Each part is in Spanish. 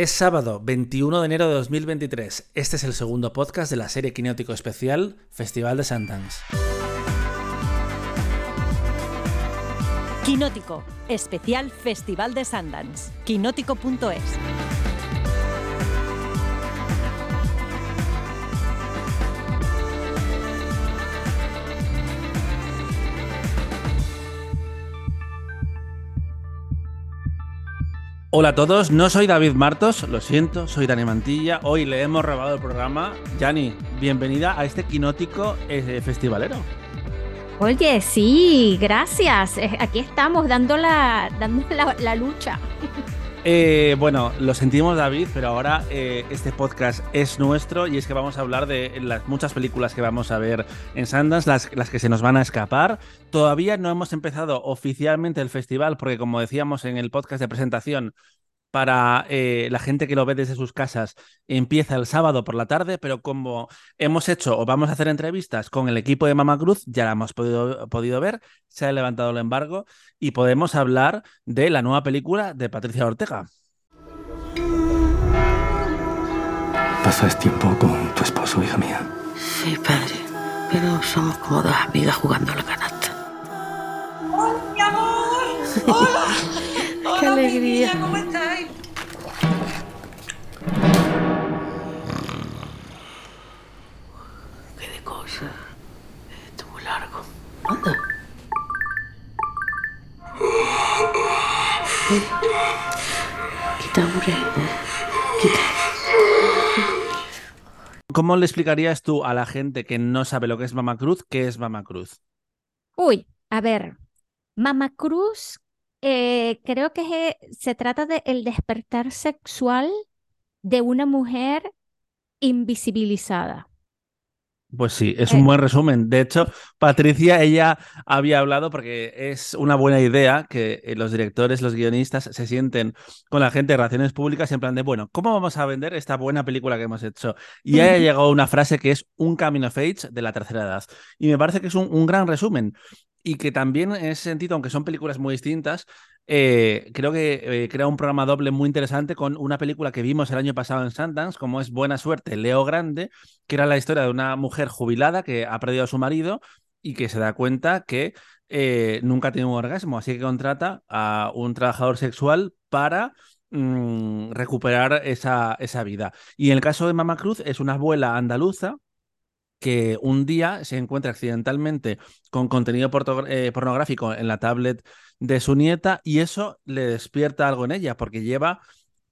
Es sábado 21 de enero de 2023. Este es el segundo podcast de la serie Quinótico Especial Festival de Sundance. Quinótico, especial Festival de Sundance. Quinótico.es. Hola a todos, no soy David Martos, lo siento, soy Dani Mantilla. Hoy le hemos robado el programa. Yani, bienvenida a este quinótico eh, festivalero. Oye, sí, gracias. Aquí estamos dando la, dando la lucha. Eh, bueno, lo sentimos David, pero ahora eh, este podcast es nuestro y es que vamos a hablar de las muchas películas que vamos a ver en Sundance, las, las que se nos van a escapar. Todavía no hemos empezado oficialmente el festival porque como decíamos en el podcast de presentación, para eh, la gente que lo ve desde sus casas empieza el sábado por la tarde, pero como hemos hecho o vamos a hacer entrevistas con el equipo de Mama Cruz, ya la hemos podido, podido ver, se ha levantado el embargo y podemos hablar de la nueva película de Patricia Ortega. ¿Pasas tiempo con tu esposo, hija mía? Sí, padre. Pero somos como dos amigas jugando a la canasta. ¡Mi amor! ¡Hola! Qué mi alegría. niña, ¿cómo estáis? Qué de cosas. Esto es muy largo. Anda. Eh, Quita, hombre. Quita. ¿Cómo le explicarías tú a la gente que no sabe lo que es Mama Cruz, qué es Mama Cruz? Uy, a ver, Mama Cruz, eh, creo que es, eh, se trata de el despertar sexual de una mujer invisibilizada. Pues sí, es Eh. un buen resumen. De hecho, Patricia, ella había hablado porque es una buena idea que eh, los directores, los guionistas se sienten con la gente de relaciones públicas en plan de, bueno, ¿cómo vamos a vender esta buena película que hemos hecho? Y ahí llegado una frase que es un camino of age de la tercera edad. Y me parece que es un, un gran resumen. Y que también en ese sentido, aunque son películas muy distintas, eh, creo que eh, crea un programa doble muy interesante con una película que vimos el año pasado en Sundance, como es Buena Suerte, Leo Grande, que era la historia de una mujer jubilada que ha perdido a su marido y que se da cuenta que eh, nunca ha tenido un orgasmo, así que contrata a un trabajador sexual para mm, recuperar esa, esa vida. Y en el caso de Mama Cruz es una abuela andaluza que un día se encuentra accidentalmente con contenido eh, pornográfico en la tablet de su nieta y eso le despierta algo en ella porque lleva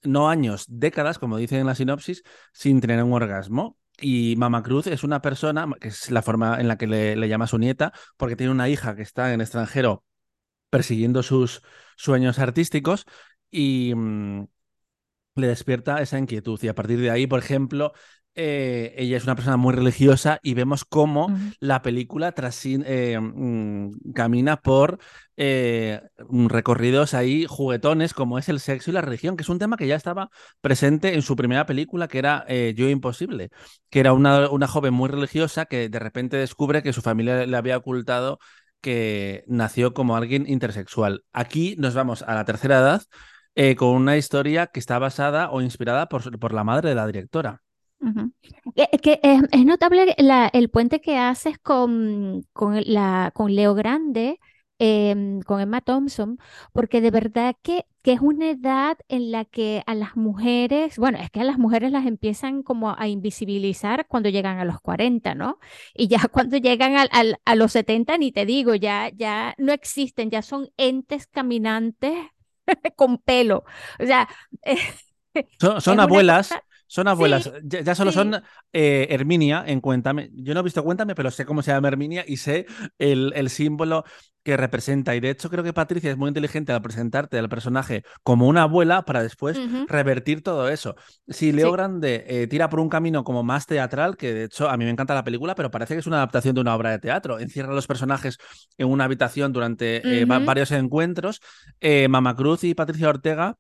no años, décadas, como dicen en la sinopsis, sin tener un orgasmo. Y Mama Cruz es una persona, que es la forma en la que le, llama su nieta, porque tiene una hija que está en el extranjero persiguiendo sus sueños artísticos y mm, le despierta esa inquietud. Y a partir de ahí, por ejemplo, eh, ella es una persona muy religiosa y vemos cómo la película trasi- eh, mm, camina por eh, recorridos ahí juguetones como es el sexo y la religión, que es un tema que ya estaba presente en su primera película, que era eh, Yo Imposible, que era una, una joven muy religiosa que de repente descubre que su familia le había ocultado que nació como alguien intersexual. Aquí nos vamos a la tercera edad eh, con una historia que está basada o inspirada por, por la madre de la directora. Ujú. Que, que es, es notable la- el puente que haces con, con, la, con Leo Grande, em, con Emma Thompson, porque de verdad que, que es una edad en la que a las mujeres, bueno, es que a las mujeres las empiezan como a invisibilizar cuando llegan a los 40, ¿no? Y ya cuando llegan al- al- a los 70, ni te digo, ya, ya no existen, ya son entes caminantes con pelo. O sea, Son, abuelas, cosa- son abuelas, Sí, ya, ya solo sí. son eh, Herminia en Cuéntame. Yo no he visto Cuéntame, pero sé cómo se llama Herminia y sé el, el símbolo que representa. Y de hecho creo que Patricia es muy inteligente al presentarte al personaje como una abuela para después revertir todo eso. Si Leo Sí. Grande eh, tira por un camino como más teatral, que de hecho a mí me encanta la película, pero parece que es una adaptación de una obra de teatro. Encierra a los personajes en una habitación durante eh, varios encuentros. Eh, Mama Cruz y Patricia Ortega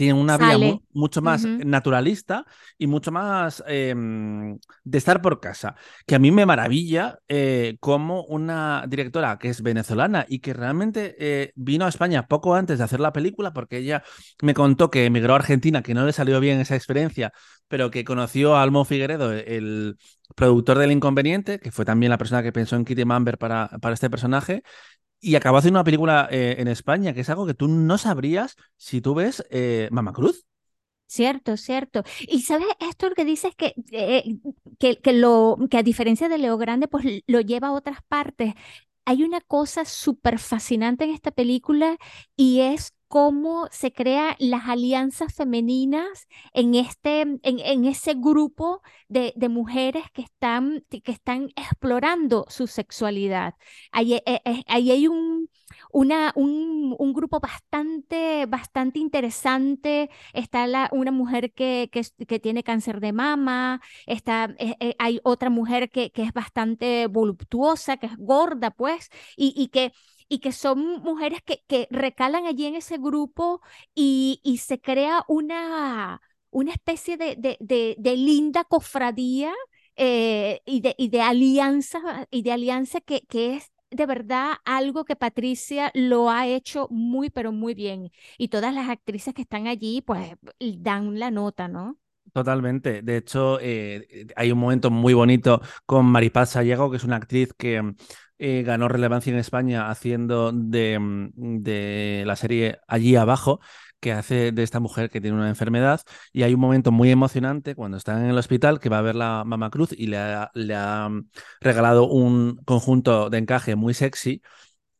tiene una vía Sale. mu- mucho más naturalista y mucho más em, de estar por casa. Que a mí me maravilla eh, como una directora que es venezolana y que realmente eh, vino a España poco antes de hacer la película, porque ella me contó que emigró a Argentina, que no le salió bien esa experiencia, pero que conoció a Almo Figueredo, el productor del Inconveniente, que fue también la persona que pensó en Kitty Mamber para, para este personaje. Y acabó haciendo una película eh, en España, que es algo que tú no sabrías si tú ves eh, Mama Cruz. Cierto, cierto. Y sabes, esto que dices que, eh, que, que lo, que a diferencia de Leo Grande, pues lo lleva a otras partes. Hay una cosa súper fascinante en esta película y es cómo se crean las alianzas femeninas en, este, en, en ese grupo de, de mujeres que están, que están explorando su sexualidad. Ahí, eh, eh, ahí hay un, una, un, un grupo bastante, bastante interesante está la, una mujer que, que, que tiene cáncer de mama, está, eh, hay otra mujer que, que es bastante voluptuosa, que es gorda, pues, y, y que, y que son mujeres que, que recalan allí en ese grupo y, y se crea una, una especie de, de, de- de linda cofradía eh, y, de, y de alianza, y de alianza que, que es de verdad algo que Patricia lo ha hecho muy, pero muy bien. Y todas las actrices que están allí, pues dan la nota, ¿no? Totalmente. De hecho, eh, hay un momento muy bonito con Maripaz Sallego, que es una actriz que eh, ganó relevancia en España haciendo de, mm, de la serie Allí Abajo, que hace de esta mujer que tiene una enfermedad. Y hay un momento muy emocionante cuando están en el hospital que va a ver la Mama Cruz y le ha, le ha mm, regalado un conjunto de encaje muy sexy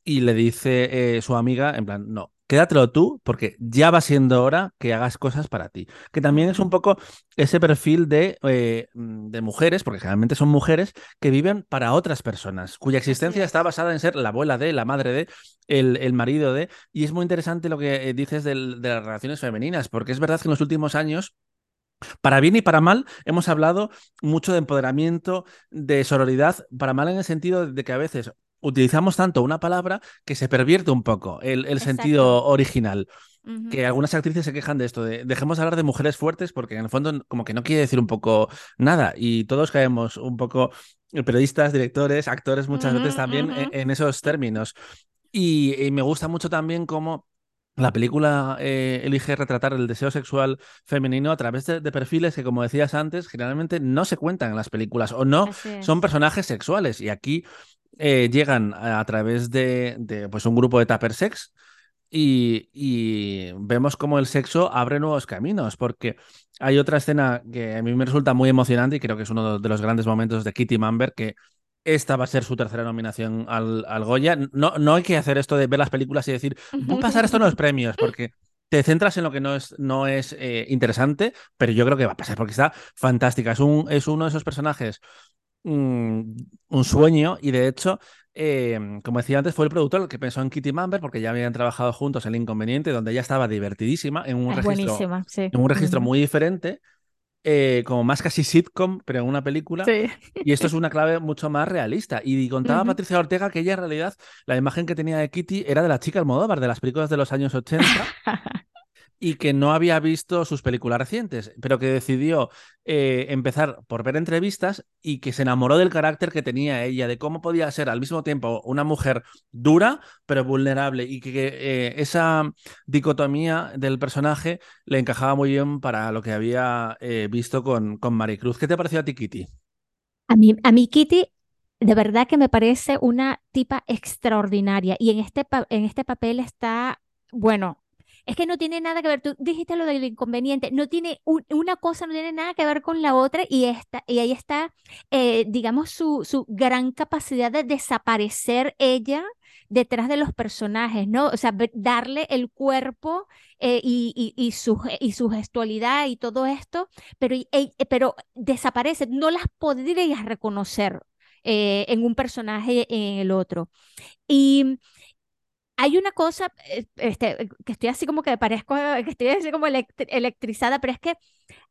y le dice eh, su amiga, en plan, no, quédatelo tú porque ya va siendo hora que hagas cosas para ti. Que también es un poco ese perfil de, eh, mm, de mujeres, porque generalmente son mujeres que viven para otras personas, cuya existencia es. está basada en ser la abuela de, la madre de, el, el marido de. Y es muy interesante lo que eh, dices del- de las relaciones femeninas, porque es verdad que en los últimos años... Para bien y para mal, hemos hablado mucho de empoderamiento, de sororidad, para mal en el sentido de que a veces utilizamos tanto una palabra que se pervierte un poco el, el sentido original. Que algunas actrices se quejan de esto, de dejemos hablar de mujeres fuertes porque en el fondo como que no quiere decir un poco nada y todos caemos un poco, eh, periodistas, directores, actores muchas veces Ujú, también en, ujú. en esos términos. Y, y me gusta mucho también cómo la película eh, elige retratar el deseo sexual femenino a través de, de perfiles que, como decías antes, generalmente no se cuentan en las películas o no son es. personajes sexuales. Y aquí eh, llegan a, a través de, de, pues, un grupo de tupper sex y, y vemos cómo el sexo abre nuevos caminos, porque hay otra escena que a mí me resulta muy emocionante y creo que es uno de los grandes momentos de Kitty Mamber, que esta va a ser su tercera nominación al, al Goya. No, no hay que hacer esto de ver las películas y decir, voy a pasar esto en los premios, porque te centras en lo que no es, no es eh, interesante, pero yo creo que va a pasar porque está fantástica. Es, un, es uno de esos personajes, un sueño, y de hecho, eh, como decía antes, fue el productor el que pensó en Kitty Mamber, porque ya habían trabajado juntos en El Inconveniente, donde ella estaba divertidísima en un Es registro, sí. en un registro muy diferente. eh, como más casi sitcom, pero en una película. Sí. Y esto es una clave mucho más realista. Y contaba. Patricia Ortega que ella en realidad la imagen que tenía de Kitty era de la chica Almodóvar, de las películas de los años 80, y que no había visto sus películas recientes, pero que decidió eh, empezar por ver entrevistas y que se enamoró del carácter que tenía ella, de cómo podía ser al mismo tiempo una mujer dura, pero vulnerable, y que eh, esa dicotomía del personaje le encajaba muy bien para lo que había eh, visto con, con Maricruz. ¿Qué te pareció a ti, Kitty? A mí, a Kitty, de verdad que me parece una tipa extraordinaria y en este, en este papel está, bueno, es que no tiene nada que ver, tú dijiste lo del inconveniente, no tiene, un- una cosa no tiene nada que ver con la otra y, esta, y ahí está, eh, digamos, su, su gran capacidad de desaparecer ella detrás de los personajes, ¿no? O sea, darle el cuerpo eh, y, y, y su, y su gestualidad y todo esto pero, eh, pero desaparece, no las podrías reconocer eh, en un personaje en el otro. Y hay una cosa, eh, este, que estoy así como que parezco, que estoy así como elect- electrizada, pero es que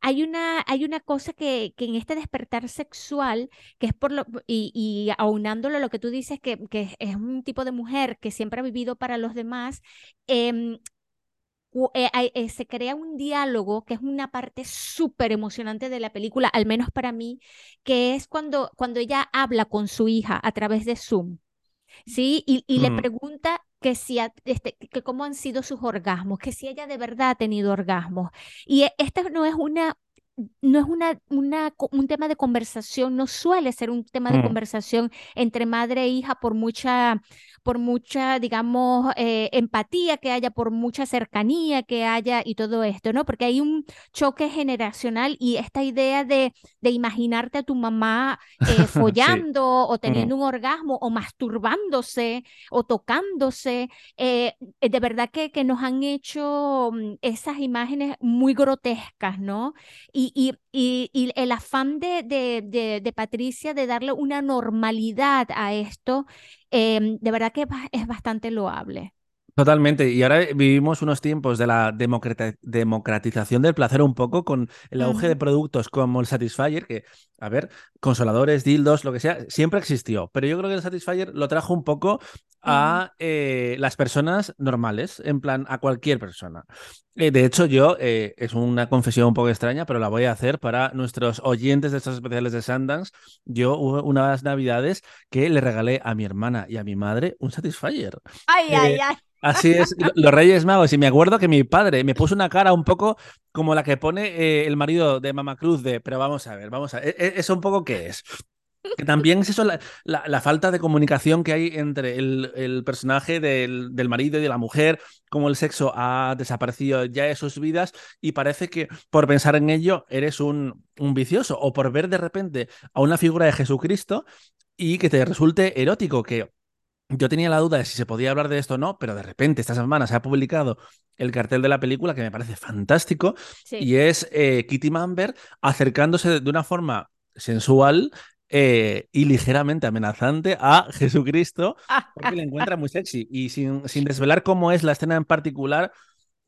hay una, hay una cosa que, que en este despertar sexual, que es por lo, y, y aunándolo a lo que tú dices, que, que es un tipo de mujer que siempre ha vivido para los demás, em, eh, eh, se crea un diálogo que es una parte súper emocionante de la película, al menos para mí, que es cuando, cuando ella habla con su hija a través de Zoom. ¿sí? Y, y le pregunta que si ha- este, que cómo han sido sus orgasmos, que si ella de verdad ha tenido orgasmos. Y e- esta no es una, no es una, una, un tema de conversación, no suele ser un tema de Mm. conversación entre madre e hija por mucha, por mucha, digamos, eh, empatía que haya, por mucha cercanía que haya y todo esto, ¿no? Porque hay un choque generacional y esta idea de, de imaginarte a tu mamá eh, follando o teniendo un orgasmo o masturbándose o tocándose, eh, de verdad que, que nos han hecho mm, esas imágenes muy grotescas, ¿no? Y, y, y, y el afán de, de, de, de Patricia de darle una normalidad a esto, em, de verdad que ba- es bastante loable. Totalmente. Y ahora vivimos unos tiempos de la democratización del placer un poco con el auge de productos como el Satisfyer, que, a ver, consoladores, dildos, lo que sea, siempre existió. Pero yo creo que el Satisfyer lo trajo un poco a eh, las personas normales, en plan, a cualquier persona. Eh, de hecho, yo, eh, es una confesión un poco extraña, pero la voy a hacer para nuestros oyentes de estos especiales de Sundance. Yo hubo unas navidades que le regalé a mi hermana y a mi madre un Satisfyer. Ay, ay, Eh, ay. Así es, lo- los Reyes Magos. Y me acuerdo que mi padre me puso una cara un poco como la que pone eh, el marido de Mama Cruz de, pero vamos a ver, vamos a ver, ¿e- e- ¿eso un poco qué es? Que también es eso, la, falta de comunicación que hay entre el, personaje del, del marido y de la mujer, como el sexo ha desaparecido ya de sus vidas y parece que por pensar en ello eres un, un vicioso o por ver de repente a una figura de Jesucristo y que te resulte erótico, que yo tenía la duda de si se podía hablar de esto o no, pero de repente esta semana se ha publicado el cartel de la película que me parece fantástico Sí. y es eh, Kitty Mamber acercándose de una forma sensual eh, y ligeramente amenazante a Jesucristo porque le encuentra muy sexy y sin, sin desvelar cómo es la escena en particular.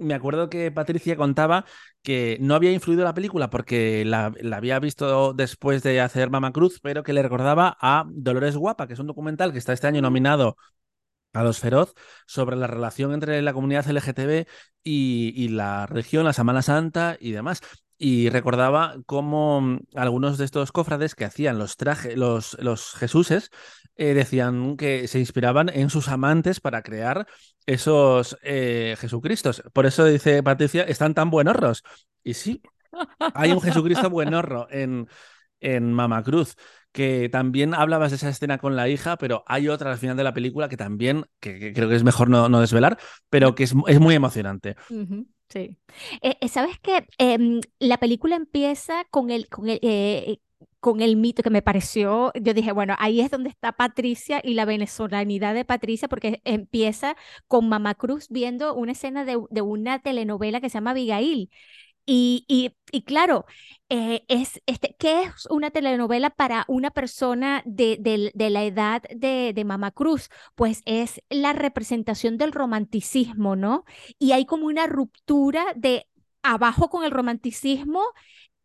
Me acuerdo que Patricia contaba que no había influido la película porque la, había visto después de hacer Mama Cruz, pero que le recordaba a Dolores Guapa, que es un documental que está este año nominado a los Feroz sobre la relación entre la comunidad LGTB y, y la religión, la Semana Santa y demás. Y recordaba cómo mm, algunos de estos cofrades que hacían los trajes, los, los Jesuses, eh, decían que se inspiraban en sus amantes para crear esos eh, Jesucristos. Por eso dice Patricia, están tan buenorros. Y sí, hay un Jesucristo buenorro en, en Mama Cruz, que también hablabas de esa escena con la hija, pero hay otra al final de la película que también, que, creo que es mejor no, no desvelar, pero que es, es muy emocionante. Sí. Eh, eh, ¿sabes qué? Em, la película empieza con el, con el, eh, con el mito que me pareció, yo dije, bueno, ahí es donde está Patricia y la venezolanidad de Patricia, porque empieza con Mamá Cruz viendo una escena de, de una telenovela que se llama Abigail. Y, y, y claro, eh, es, este, ¿qué es una telenovela para una persona de, de- la edad de, de Mamá Cruz? Pues es la representación del romanticismo, ¿no? Y hay como una ruptura de abajo con el romanticismo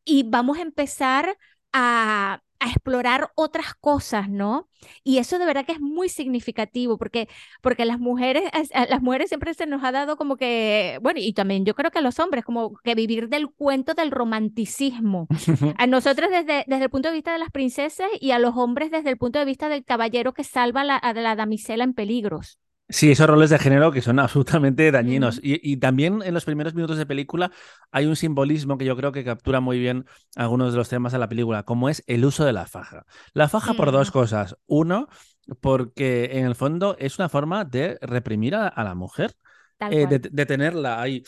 y vamos a empezar a, a explorar otras cosas, ¿no? Y eso de verdad que es muy significativo porque, porque las mujeres, a las mujeres siempre se nos ha dado como que, bueno, y también yo creo que a los hombres, como que vivir del cuento del romanticismo. A nosotros desde, desde el punto de vista de las princesas y a los hombres desde el punto de vista del caballero que salva a la, a la damisela en peligros. Sí, esos roles de género que son absolutamente dañinos. Y, y también en los primeros minutos de película hay un simbolismo que yo creo que captura muy bien algunos de los temas de la película, como es el uso de la faja. La faja por dos cosas. Uno, porque en el fondo es una forma de reprimir a, a la mujer, eh, de, de tenerla ahí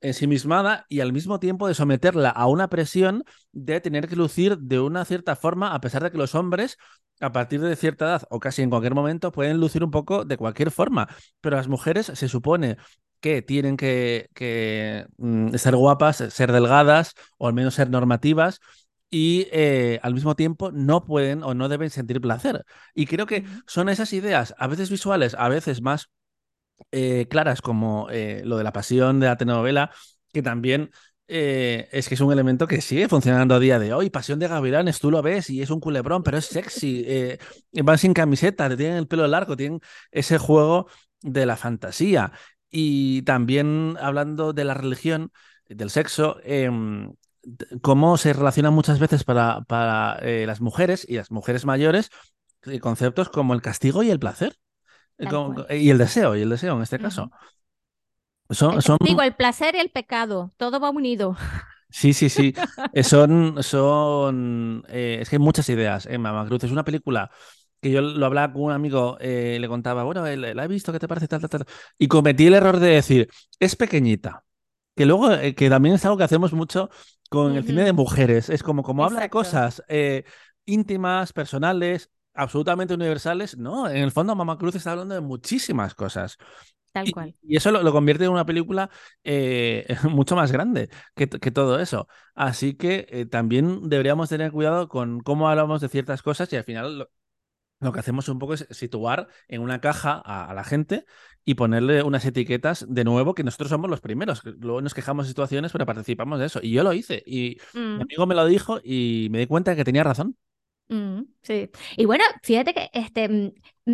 ensimismada y al mismo tiempo de someterla a una presión de tener que lucir de una cierta forma, a pesar de que los hombres a partir de cierta edad o casi en cualquier momento pueden lucir un poco de cualquier forma, pero las mujeres se supone que tienen que, que, mm, ser guapas, ser delgadas o al menos ser normativas y eh, al mismo tiempo no pueden o no deben sentir placer. Y creo que son esas ideas, a veces visuales, a veces más eh, claras como eh, lo de la pasión de la telenovela, que también eh, es que es un elemento que sigue funcionando a día de hoy. Pasión de Gavilanes, tú lo ves y es un culebrón, pero es sexy. eh, van sin camiseta, tienen el pelo largo, tienen ese juego de la fantasía. Y también hablando de la religión, del sexo, em, cómo se relacionan muchas veces para, para las mujeres y las mujeres mayores conceptos como el castigo y el placer. Eh, y el deseo, y el deseo en este caso. Son, El son, castigo, el placer y el pecado, todo va unido. sí, sí, sí. Eh, son, son, eh, es que hay muchas ideas en Mama Cruz. Es una película que yo lo hablaba con un amigo, eh, le contaba, bueno, eh, la he visto, ¿qué te parece? Tal, tal, tal. Y cometí el error de decir, es pequeñita. Que luego, eh, que también es algo que hacemos mucho con el cine de mujeres. Es como, como habla de cosas eh, íntimas, personales, absolutamente universales. No, en el fondo Mama Cruz está hablando de muchísimas cosas. Tal Y, cual. y eso lo, lo convierte en una película eh, mucho más grande que, que todo eso. Así que eh, también deberíamos tener cuidado con cómo hablamos de ciertas cosas y al final lo, lo que hacemos un poco es situar en una caja a, a la gente y ponerle unas etiquetas de nuevo que nosotros somos los primeros. Luego nos quejamos de situaciones, pero participamos de eso. Y yo lo hice y mi Mm. amigo me lo dijo y me di cuenta de que tenía razón. Mm, sí. Y bueno, fíjate que este, mm,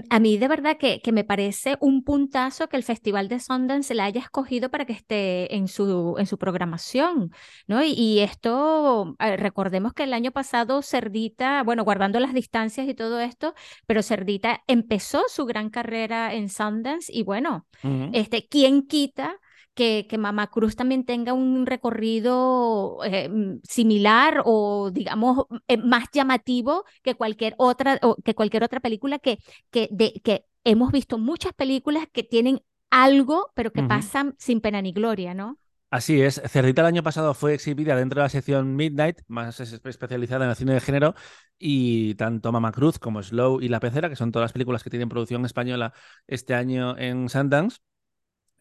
a mí de verdad que, que me parece un puntazo que el Festival de Sundance la haya escogido para que esté en su, en su programación, ¿no? Y, y esto, eh, recordemos que el año pasado Cerdita, bueno, guardando las distancias y todo esto, pero Cerdita empezó su gran carrera en Sundance y bueno, este, ¿quién quita? Que, que Mamá Cruz también tenga un recorrido eh, mm, similar o, digamos, eh, más llamativo que cualquier otra, o que cualquier otra película que, que, de, que hemos visto muchas películas que tienen algo, pero que pasan sin pena ni gloria, ¿no? Así es, Cerdita el año pasado fue exhibida dentro de la sección Midnight, más es- especializada en el cine de género, y tanto Mama Cruz como Slow y La Pecera, que son todas las películas que tienen producción española este año en Sundance,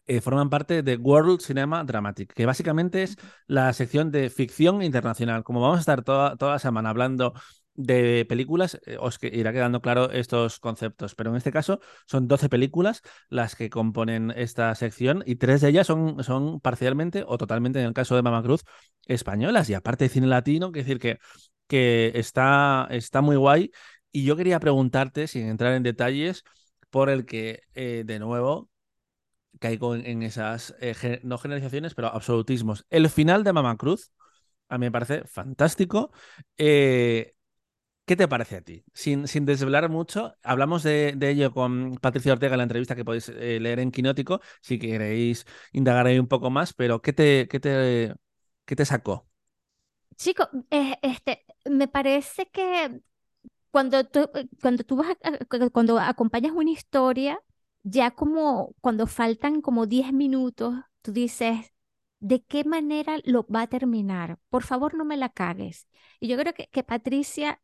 eh, forman parte de World Cinema Dramatic, que básicamente es la sección de ficción internacional. Como vamos a estar toda, toda la semana hablando de películas, eh, os que- irá quedando claro estos conceptos, pero en este caso son 12 películas las que componen esta sección y tres de ellas son, son parcialmente o totalmente, en el caso de Mama Cruz, españolas y aparte de cine latino, que decir que, que está, está muy guay. Y yo quería preguntarte, sin entrar en detalles, por el que, eh, de nuevo, caigo en, en esas, eh, no generalizaciones, pero absolutismos. El final de Mama Cruz, a mí me parece fantástico. Eh, ¿Qué te parece a ti? Sin, sin desvelar mucho, hablamos de, de ello con Patricia Ortega en la entrevista que podéis eh, leer en Quinótico, si queréis indagar ahí un poco más, pero ¿qué te, qué te, qué te sacó? Chico, eh, este, me parece que cuando tú, eh, cuando tú vas cuando acompañas una historia, ya como cuando faltan como 10 minutos, tú dices, ¿de qué manera lo va a terminar? Por favor, no me la cagues. Y yo creo que, que Patricia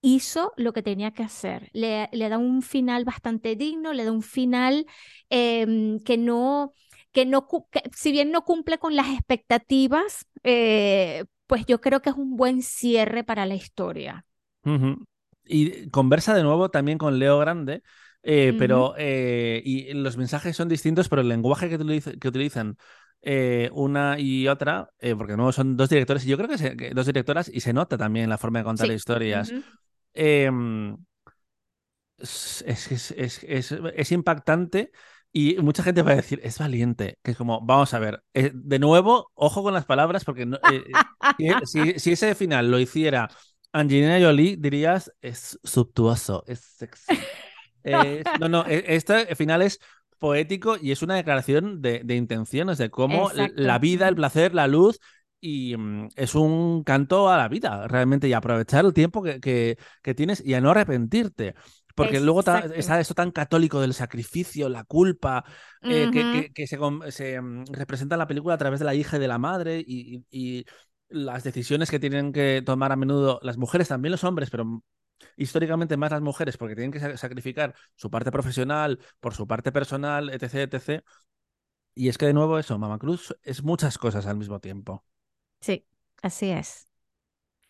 hizo lo que tenía que hacer. Le, le da un final bastante digno, le da un final em, que no, que no, si bien no cumple con las expectativas, eh, pues yo creo que es un buen cierre para la historia. Y conversa de nuevo también con Leo Grande, eh, Ujú. pero eh, y los mensajes son distintos, pero el lenguaje que, utiliza- que utilizan eh, una y otra, eh, porque no son dos directores, y yo creo que, se- que dos directoras, y se nota también la forma de contar Sí. historias. Ujú. Em, es, es, es- es- impactante y mucha gente va a decir, es valiente, que es como, vamos a ver, eh, de nuevo, ojo con las palabras, porque no- eh, si- si ese final lo hiciera Angelina Jolie, dirías, es subtuoso, es sexy. Es- no, no, este final es poético y es una declaración de, de intenciones, de cómo Exacto. la vida, el placer, la luz. Y mm, es un canto a la vida, realmente, y aprovechar el tiempo que, que- que tienes y a no arrepentirte. Porque luego ta- está esto tan católico del sacrificio, la culpa, eh, que, Ujú. que- que se, se, mm, representa en la película a través de la hija y de la madre y, y- y las decisiones que tienen que tomar a menudo las mujeres, también los hombres, pero históricamente más las mujeres, porque tienen que sa- sacrificar su parte profesional por su parte personal, etc, etc. Y es que de nuevo eso, Mama Cruz es muchas cosas al mismo tiempo. Sí, así es.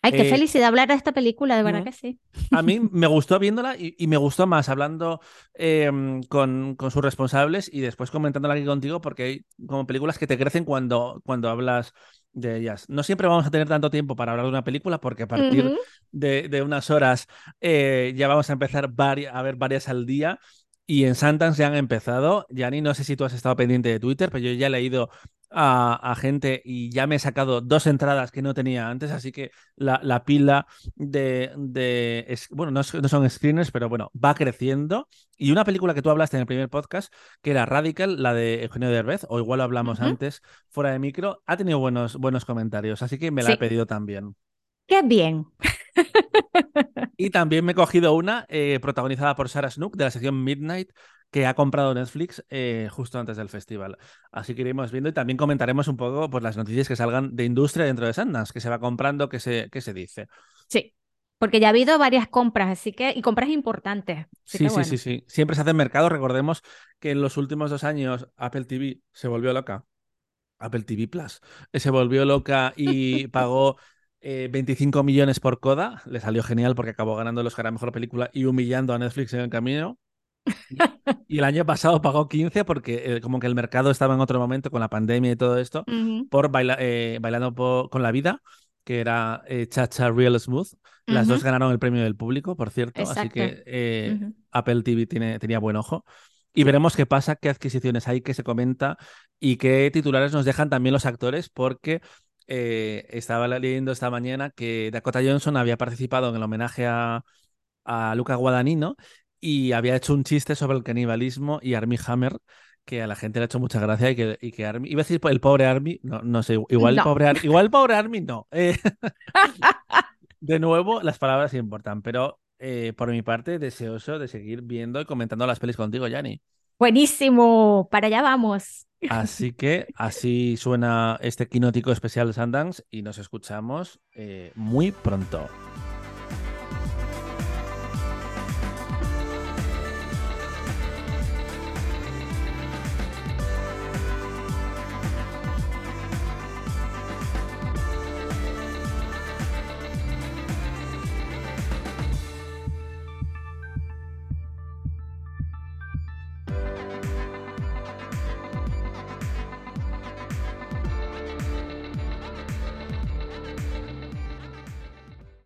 Ay, qué Eh, felicidad hablar de esta película, de verdad que sí. A mí me gustó viéndola y, y me gustó más hablando eh, con, con sus responsables y después comentándola aquí contigo porque hay como películas que te crecen cuando, cuando hablas de ellas. No siempre vamos a tener tanto tiempo para hablar de una película porque a partir de, de unas horas eh, ya vamos a empezar a ver varias al día. Y en Sundance ya han empezado. Yani, no sé si tú has estado pendiente de Twitter, pero yo ya he leído a, a gente y ya me he sacado dos entradas que no tenía antes, así que la, la pila de, de es- bueno, no, es- no son screeners, pero bueno, va creciendo. Y una película que tú hablaste en el primer podcast, que era Radical, la de Eugenio Derbez, o igual lo hablamos antes, fuera de micro, ha tenido buenos, buenos comentarios, así que me la he Sí. pedido también. Qué bien. Y también me he cogido una eh, protagonizada por Sarah Snook de la sección Midnight que ha comprado Netflix eh, justo antes del festival. Así que iremos viendo y también comentaremos un poco pues, las noticias que salgan de industria dentro de Sundance, que se va comprando, que se, que se dice. Sí, porque ya ha habido varias compras, así que, y compras importantes. Así Sí, que sí, bueno. sí, sí. Siempre se hace mercado. Recordemos que en los últimos dos años Apple TV se volvió loca. Apple TV Plus eh, se volvió loca y pagó eh, 25 millones por Coda. Le salió genial porque acabó ganando el Oscar a Mejor Película y humillando a Netflix en el camino. Y, el año pasado pagó 15 porque eh, como que el mercado estaba en otro momento con la pandemia y todo esto por baila- eh, Bailando con la Vida, que era eh, Chacha Real Smooth. Las dos ganaron el premio del público, por cierto, así que eh. Apple TV tiene, tenía buen ojo. Y veremos qué pasa, qué adquisiciones hay, qué se comenta y qué titulares nos dejan también los actores, porque eh, estaba leyendo esta mañana que Dakota Johnson había participado en el homenaje a, a Luca Guadagnino y había hecho un chiste sobre el canibalismo y Armie Hammer, que a la gente le ha hecho mucha gracia y que, y que Armie, iba a decir el pobre Armie, no, no sé, igual el pobre, Ar- igual el pobre Armie no. Eh, de nuevo, las palabras importan, pero eh, por mi parte, deseoso de seguir viendo y comentando las pelis contigo, Yanni. Buenísimo, para allá vamos. Así que así suena este quinótico especial Sundance y nos escuchamos eh, muy pronto.